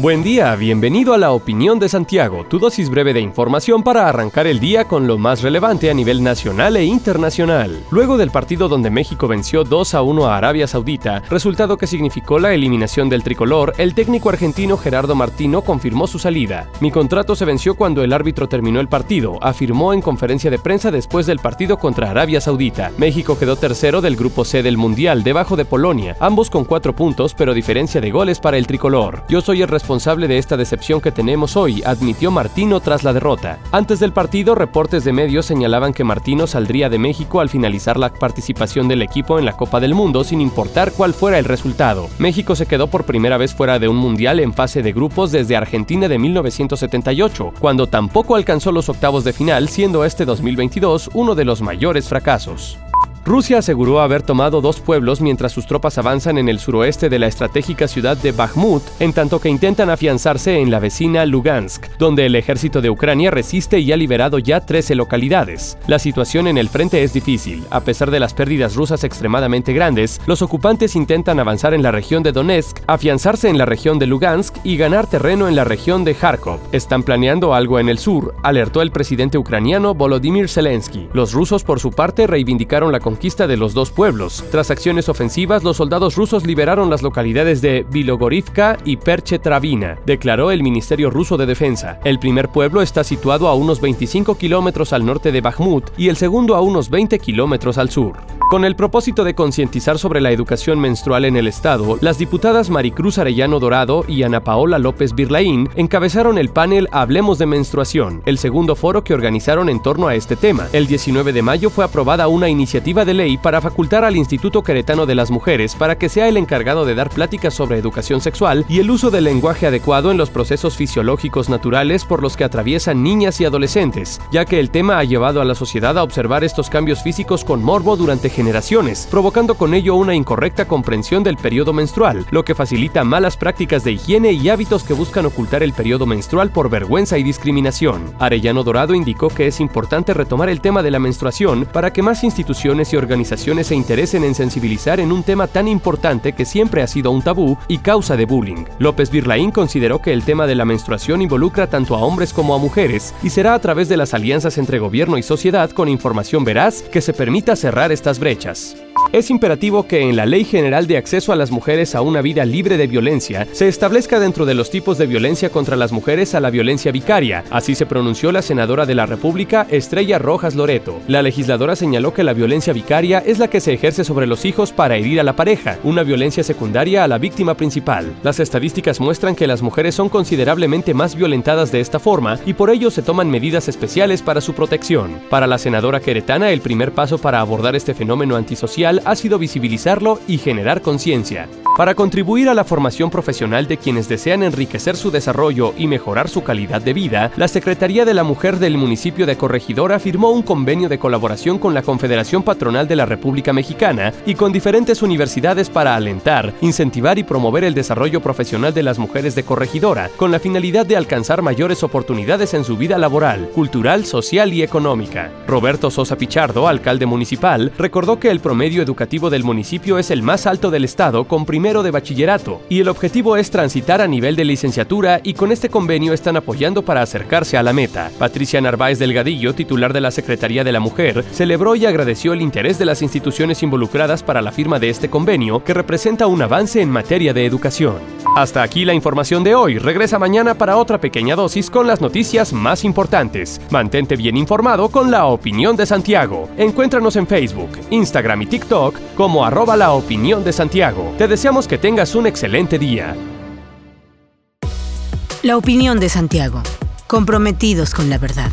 Buen día, bienvenido a la Opinión de Santiago, tu dosis breve de información para arrancar el día con lo más relevante a nivel nacional e internacional. Luego del partido donde México venció 2 a 1 a Arabia Saudita, resultado que significó la eliminación del tricolor, el técnico argentino Gerardo Martino confirmó su salida. Mi contrato se venció cuando el árbitro terminó el partido, afirmó en conferencia de prensa después del partido contra Arabia Saudita. México quedó tercero del grupo C del Mundial, debajo de Polonia, ambos con cuatro puntos, pero diferencia de goles para el tricolor. Yo soy el responsable responsable de esta decepción que tenemos hoy, admitió Martino tras la derrota. Antes del partido, reportes de medios señalaban que Martino saldría de México al finalizar la participación del equipo en la Copa del Mundo sin importar cuál fuera el resultado. México se quedó por primera vez fuera de un mundial en fase de grupos desde Argentina de 1978, cuando tampoco alcanzó los octavos de final, siendo este 2022 uno de los mayores fracasos. Rusia aseguró haber tomado dos pueblos mientras sus tropas avanzan en el suroeste de la estratégica ciudad de Bakhmut, en tanto que intentan afianzarse en la vecina Lugansk, donde el ejército de Ucrania resiste y ha liberado ya 13 localidades. La situación en el frente es difícil. A pesar de las pérdidas rusas extremadamente grandes, los ocupantes intentan avanzar en la región de Donetsk, afianzarse en la región de Lugansk y ganar terreno en la región de Kharkov. Están planeando algo en el sur, alertó el presidente ucraniano Volodymyr Zelensky. Los rusos, por su parte, reivindicaron la conquista de los dos pueblos. Tras acciones ofensivas, los soldados rusos liberaron las localidades de Bilogorivka y Perche-Travina, declaró el Ministerio Ruso de Defensa. El primer pueblo está situado a unos 25 kilómetros al norte de Bakhmut y el segundo a unos 20 kilómetros al sur. Con el propósito de concientizar sobre la educación menstrual en el Estado, las diputadas Maricruz Arellano Dorado y Ana Paola López Birlaín encabezaron el panel Hablemos de Menstruación, el segundo foro que organizaron en torno a este tema. El 19 de mayo fue aprobada una iniciativa de ley para facultar al Instituto Queretano de las Mujeres para que sea el encargado de dar pláticas sobre educación sexual y el uso del lenguaje adecuado en los procesos fisiológicos naturales por los que atraviesan niñas y adolescentes, ya que el tema ha llevado a la sociedad a observar estos cambios físicos con morbo durante generaciones, provocando con ello una incorrecta comprensión del periodo menstrual, lo que facilita malas prácticas de higiene y hábitos que buscan ocultar el periodo menstrual por vergüenza y discriminación. Arellano Dorado indicó que es importante retomar el tema de la menstruación para que más instituciones y organizaciones se interesen en sensibilizar en un tema tan importante que siempre ha sido un tabú y causa de bullying. López Birlaín consideró que el tema de la menstruación involucra tanto a hombres como a mujeres y será a través de las alianzas entre gobierno y sociedad con información veraz que se permita cerrar estas brechas es imperativo que en la Ley General de Acceso a las Mujeres a una Vida Libre de Violencia se establezca dentro de los tipos de violencia contra las mujeres a la violencia vicaria. Así se pronunció la senadora de la República, Estrella Rojas Loreto. La legisladora señaló que la violencia vicaria es la que se ejerce sobre los hijos para herir a la pareja, una violencia secundaria a la víctima principal. Las estadísticas muestran que las mujeres son considerablemente más violentadas de esta forma y por ello se toman medidas especiales para su protección. Para la senadora queretana, el primer paso para abordar este fenómeno antisocial ha sido visibilizarlo y generar conciencia. Para contribuir a la formación profesional de quienes desean enriquecer su desarrollo y mejorar su calidad de vida, la Secretaría de la Mujer del municipio de Corregidora firmó un convenio de colaboración con la Confederación Patronal de la República Mexicana y con diferentes universidades para alentar, incentivar y promover el desarrollo profesional de las mujeres de Corregidora, con la finalidad de alcanzar mayores oportunidades en su vida laboral, cultural, social y económica. Roberto Sosa Pichardo, alcalde municipal, recordó que el promedio educativo del municipio es el más alto del estado con de bachillerato, y el objetivo es transitar a nivel de licenciatura y con este convenio están apoyando para acercarse a la meta. Patricia Narváez Delgadillo, titular de la Secretaría de la Mujer, celebró y agradeció el interés de las instituciones involucradas para la firma de este convenio que representa un avance en materia de educación. Hasta aquí la información de hoy. Regresa mañana para otra pequeña dosis con las noticias más importantes. Mantente bien informado con la opinión de Santiago. Encuéntranos en Facebook, Instagram y TikTok como arroba la opinión de Santiago. Te deseamos que tengas un excelente día. La opinión de Santiago. Comprometidos con la verdad.